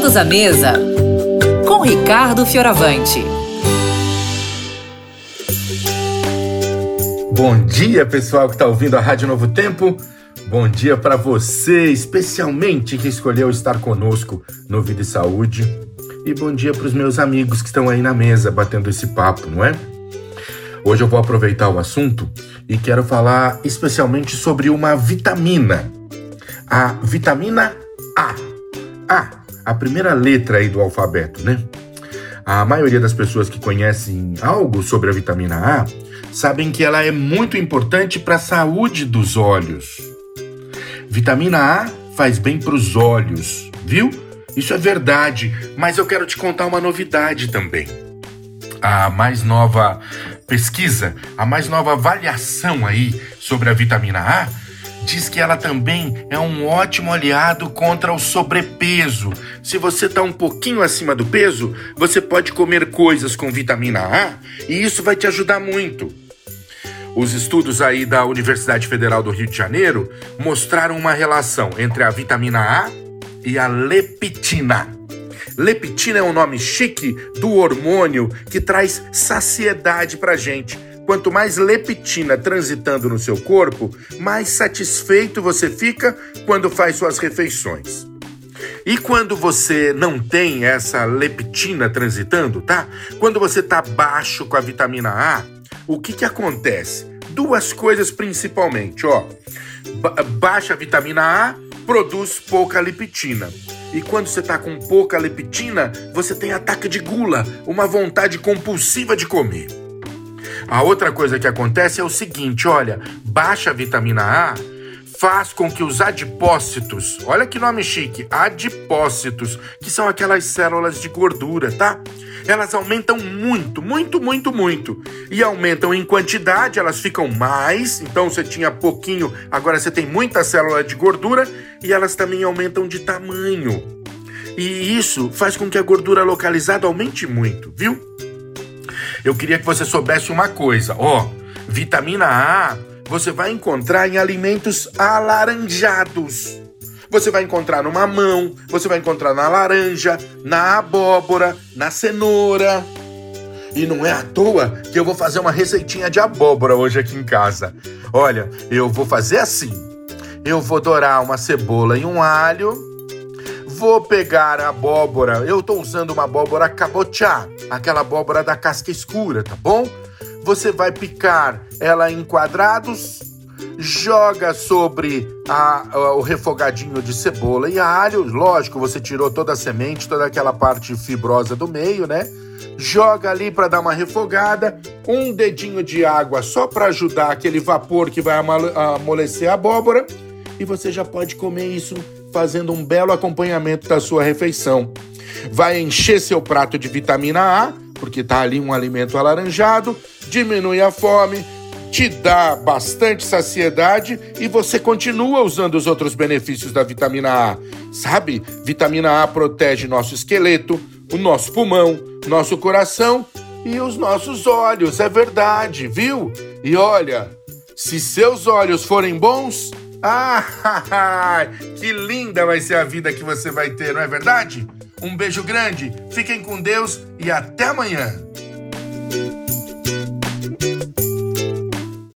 Todos à mesa com Ricardo Fioravante. Bom dia, pessoal que está ouvindo a Rádio Novo Tempo. Bom dia para você, especialmente que escolheu estar conosco no Vida e Saúde. E bom dia para os meus amigos que estão aí na mesa batendo esse papo, não é? Hoje eu vou aproveitar o assunto e quero falar especialmente sobre uma vitamina. A vitamina A. A, a primeira letra aí do alfabeto, né? A maioria das pessoas que conhecem algo sobre a vitamina A sabem que ela é muito importante para a saúde dos olhos. Vitamina A faz bem para os olhos, viu? Isso é verdade, mas eu quero te contar uma novidade também. A mais nova pesquisa, a mais nova avaliação aí sobre a vitamina A diz que ela também é um ótimo aliado contra o sobrepeso. Se você está um pouquinho acima do peso, você pode comer coisas com vitamina A e isso vai te ajudar muito. Os estudos aí da Universidade Federal do Rio de Janeiro mostraram uma relação entre a vitamina A e a leptina. Leptina é um nome chique do hormônio que traz saciedade pra gente. Quanto mais leptina transitando no seu corpo, mais satisfeito você fica quando faz suas refeições. E quando você não tem essa leptina transitando, tá? Quando você tá baixo com a vitamina A, o que que acontece? Duas coisas principalmente, ó. Ba baixa vitamina A produz pouca leptina. E quando você tá com pouca leptina, você tem ataque de gula, uma vontade compulsiva de comer. A outra coisa que acontece é o seguinte, olha, baixa vitamina A faz com que os adipócitos, olha que nome chique, adipócitos, que são aquelas células de gordura, tá? Elas aumentam muito, muito, muito, muito. E aumentam em quantidade, elas ficam mais. Então você tinha pouquinho, agora você tem muita célula de gordura e elas também aumentam de tamanho. E isso faz com que a gordura localizada aumente muito, viu? Eu queria que você soubesse uma coisa, ó, vitamina A você vai encontrar em alimentos alaranjados. Você vai encontrar no mamão, você vai encontrar na laranja, na abóbora, na cenoura. E não é à toa que eu vou fazer uma receitinha de abóbora hoje aqui em casa. Olha, eu vou fazer assim. Eu vou dourar uma cebola e um alho. Vou pegar a abóbora. Eu tô usando uma abóbora cabotiá, aquela abóbora da casca escura, tá bom? Você vai picar ela em quadrados, joga sobre a, a, o refogadinho de cebola e alho. Lógico, você tirou toda a semente, toda aquela parte fibrosa do meio, né? Joga ali para dar uma refogada, um dedinho de água só para ajudar aquele vapor que vai amolecer a abóbora e você já pode comer isso fazendo um belo acompanhamento da sua refeição. Vai encher seu prato de vitamina A, porque tá ali um alimento alaranjado, diminui a fome, te dá bastante saciedade e você continua usando os outros benefícios da vitamina A. Sabe? Vitamina A protege nosso esqueleto, o nosso pulmão, nosso coração e os nossos olhos. É verdade, viu? E olha, se seus olhos forem bons, ah, que linda vai ser a vida que você vai ter, não é verdade? Um beijo grande, fiquem com Deus e até amanhã.